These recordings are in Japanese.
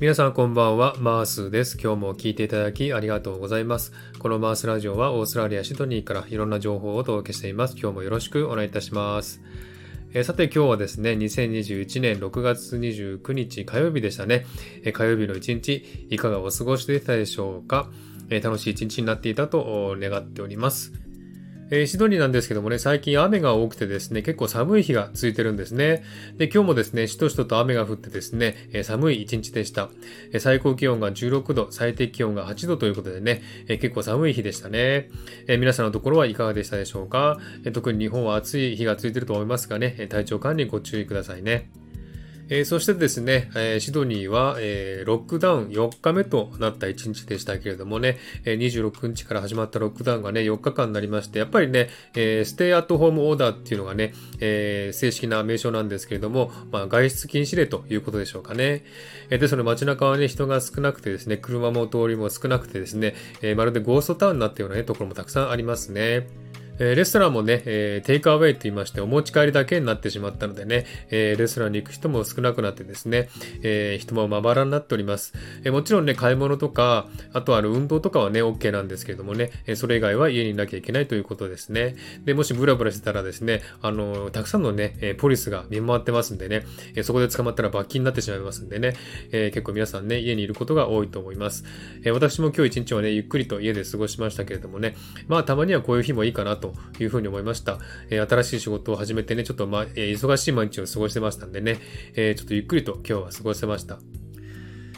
皆さんこんばんは、マースです。今日も聞いていただきありがとうございます。このマースラジオはオーストラリア・シドニーからいろんな情報をお届けしています。今日もよろしくお願いいたします。えさて今日はですね、2021年6月29日火曜日でしたね。え火曜日の一日、いかがお過ごしでしたでしょうか、え楽しい一日になっていたと願っております。えーシドニーなんですけどもね、最近雨が多くてですね、結構寒い日が続いてるんですね。で、今日もですね、しとしとと雨が降ってですね、えー寒い一日でした。えー最高気温が16度、最低気温が8度ということでね、え結構寒い日でしたね。え皆さんのところはいかがでしたでしょうか、え特に日本は暑い日が続いてると思いますがね、体調管理ご注意くださいね。えーそしてですね、えーシドニーは、えーロックダウン4日目となった1日でしたけれどもね、え26日から始まったロックダウンがね、4日間になりまして、やっぱりね、えステイアットホームオーダーっていうのがね、え正式な名称なんですけれども、まあ、外出禁止令ということでしょうかね。えですので街中はね、人が少なくてですね、車も通りも少なくてですね、えまるでゴーストタウンになったような、ね、ところもたくさんありますね。えーレストランもね、えーテイクアウェイと言いまして、お持ち帰りだけになってしまったのでね、えーレストランに行く人も少なくなってですね、え人もまばらになっております。えもちろんね、買い物とか、あとあの運動とかはね、OK なんですけれどもね、えそれ以外は家にいなきゃいけないということですね。で、もしブラブラしてたらですね、あのたくさんのね、えポリスが見回ってますんでね、えそこで捕まったら罰金になってしまいますんでね、え結構皆さんね、家にいることが多いと思います。え私も今日一日はね、ゆっくりと家で過ごしましたけれどもね、まあたまにはこういう日もいいかなとというふうに思いました。えー新しい仕事を始めてね、ちょっとまあ、え忙しい毎日を過ごしてましたんでね、えーちょっとゆっくりと今日は過ごせました。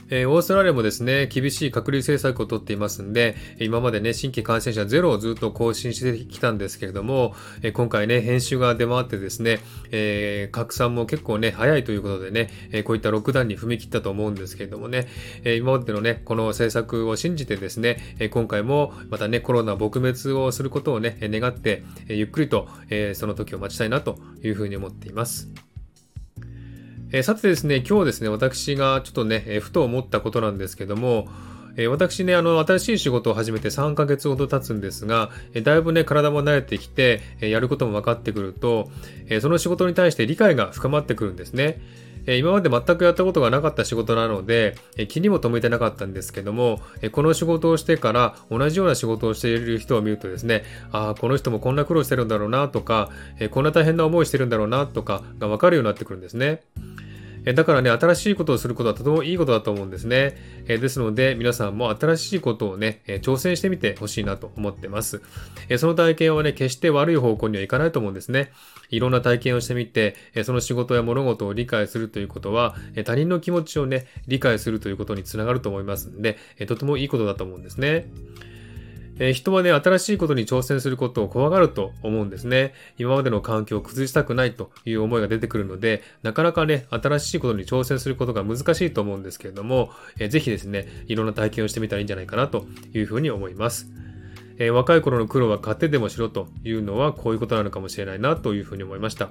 えーオーストラリアもですね、厳しい隔離政策をとっていますんで、今までね、新規感染者ゼロをずっと更新してきたんですけれども、えー今回ね、編集が出回ってですね、えー拡散も結構ね、早いということでね、えこういったロックダウンに踏み切ったと思うんですけれどもね、え今までのね、この政策を信じてですね、え今回もまたね、コロナ撲滅をすることをね、願って、えゆっくりと、えその時を待ちたいなというふうに思っています。えーさてですね、今日ですね、私がちょっとね、えーふと思ったことなんですけども、えー私ね、あの、新しい仕事を始めて3ヶ月ほど経つんですが、えだいぶね、体も慣れてきて、えやることも分かってくると、えその仕事に対して理解が深まってくるんですね。え今まで全くやったことがなかった仕事なので、え気にも留めてなかったんですけども、えこの仕事をしてから同じような仕事をしている人を見るとですね、ああ、この人もこんな苦労してるんだろうなとか、えこんな大変な思いしてるんだろうなとかが分かるようになってくるんですね。えだからね、新しいことをすることはとてもいいことだと思うんですね。えですので、皆さんも新しいことをね、え挑戦してみてほしいなと思ってます。えその体験はね、決して悪い方向にはいかないと思うんですね。いろんな体験をしてみて、えその仕事や物事を理解するということは、え他人の気持ちをね、理解するということにつながると思いますんで、えとてもいいことだと思うんですね。えー人はね、新しいことに挑戦することを怖がると思うんですね。今までの環境を崩したくないという思いが出てくるので、なかなかね、新しいことに挑戦することが難しいと思うんですけれども、えーぜひですね、いろんな体験をしてみたらいいんじゃないかなというふうに思います。えー若い頃の苦労は買ってでもしろというのはこういうことなのかもしれないなというふうに思いました。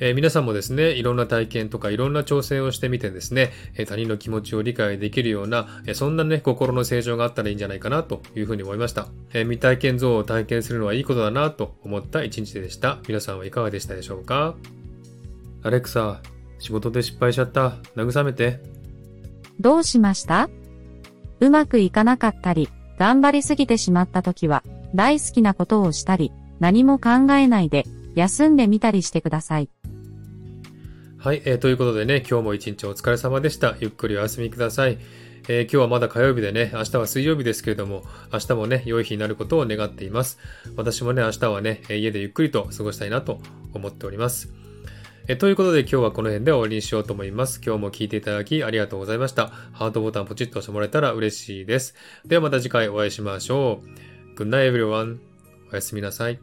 えー皆さんもですね、いろんな体験とかいろんな挑戦をしてみてですね、えー他人の気持ちを理解できるような、えーそんなね、心の成長があったらいいんじゃないかなというふうに思いました。え未体験像を体験するのはいいことだなと思った一日でした。皆さんはいかがでしたでしょうか？アレクサ、仕事で失敗しちゃった。慰めて。どうしました？うまくいかなかったり、頑張りすぎてしまった時は、大好きなことをしたり、何も考えないで、休んでみたりしてください。はい、えーということでね、今日も一日お疲れ様でした。ゆっくりお休みください。えー今日はまだ火曜日でね、明日は水曜日ですけれども、明日もね、良い日になることを願っています。私もね、明日はね、家でゆっくりと過ごしたいなと思っております。えーということで今日はこの辺で終わりにしようと思います。今日も聞いていただきありがとうございました。ハートボタンポチッと押してもらえたら嬉しいです。ではまた次回お会いしましょう。Good night everyone. おやすみなさい。